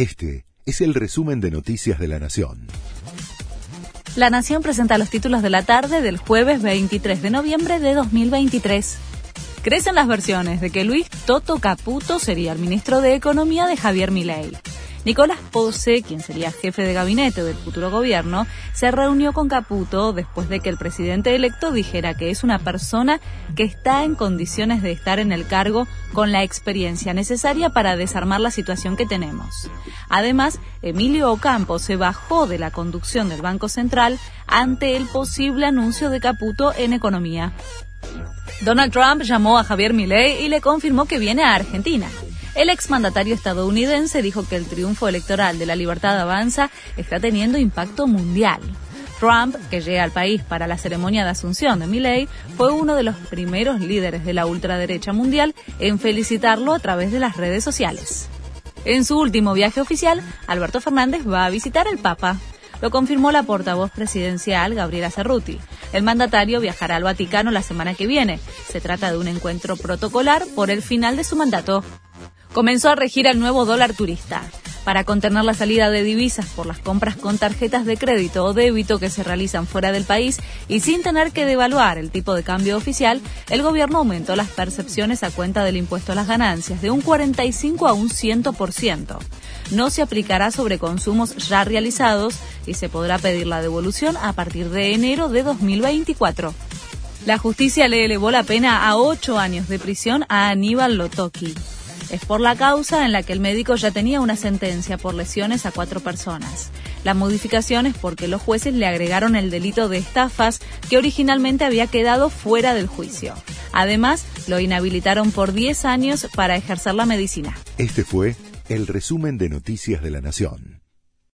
Este es el resumen de Noticias de la Nación. La Nación presenta los títulos de la tarde del jueves 23 de noviembre de 2023. Crecen las versiones de que Luis Toto Caputo sería el ministro de Economía de Javier Milei. Nicolás Pose, quien sería jefe de gabinete del futuro gobierno, se reunió con Caputo después de que el presidente electo dijera que es una persona que está en condiciones de estar en el cargo con la experiencia necesaria para desarmar la situación que tenemos. Además, Emilio Ocampo se bajó de la conducción del Banco Central ante el posible anuncio de Caputo en economía. Donald Trump llamó a Javier Milei y le confirmó que viene a Argentina. El exmandatario estadounidense dijo que el triunfo electoral de la libertad avanza está teniendo impacto mundial. Trump, que llega al país para la ceremonia de asunción de Milley, fue uno de los primeros líderes de la ultraderecha mundial en felicitarlo a través de las redes sociales. En su último viaje oficial, Alberto Fernández va a visitar al Papa. Lo confirmó la portavoz presidencial Gabriela Cerruti. El mandatario viajará al Vaticano la semana que viene. Se trata de un encuentro protocolar por el final de su mandato comenzó a regir el nuevo dólar turista. Para contener la salida de divisas por las compras con tarjetas de crédito o débito que se realizan fuera del país y sin tener que devaluar el tipo de cambio oficial, el gobierno aumentó las percepciones a cuenta del impuesto a las ganancias de un 45 a un 100%. No se aplicará sobre consumos ya realizados y se podrá pedir la devolución a partir de enero de 2024. La justicia le elevó la pena a ocho años de prisión a Aníbal Lotoki. Es por la causa en la que el médico ya tenía una sentencia por lesiones a cuatro personas. La modificación es porque los jueces le agregaron el delito de estafas que originalmente había quedado fuera del juicio. Además, lo inhabilitaron por 10 años para ejercer la medicina. Este fue el resumen de Noticias de la Nación.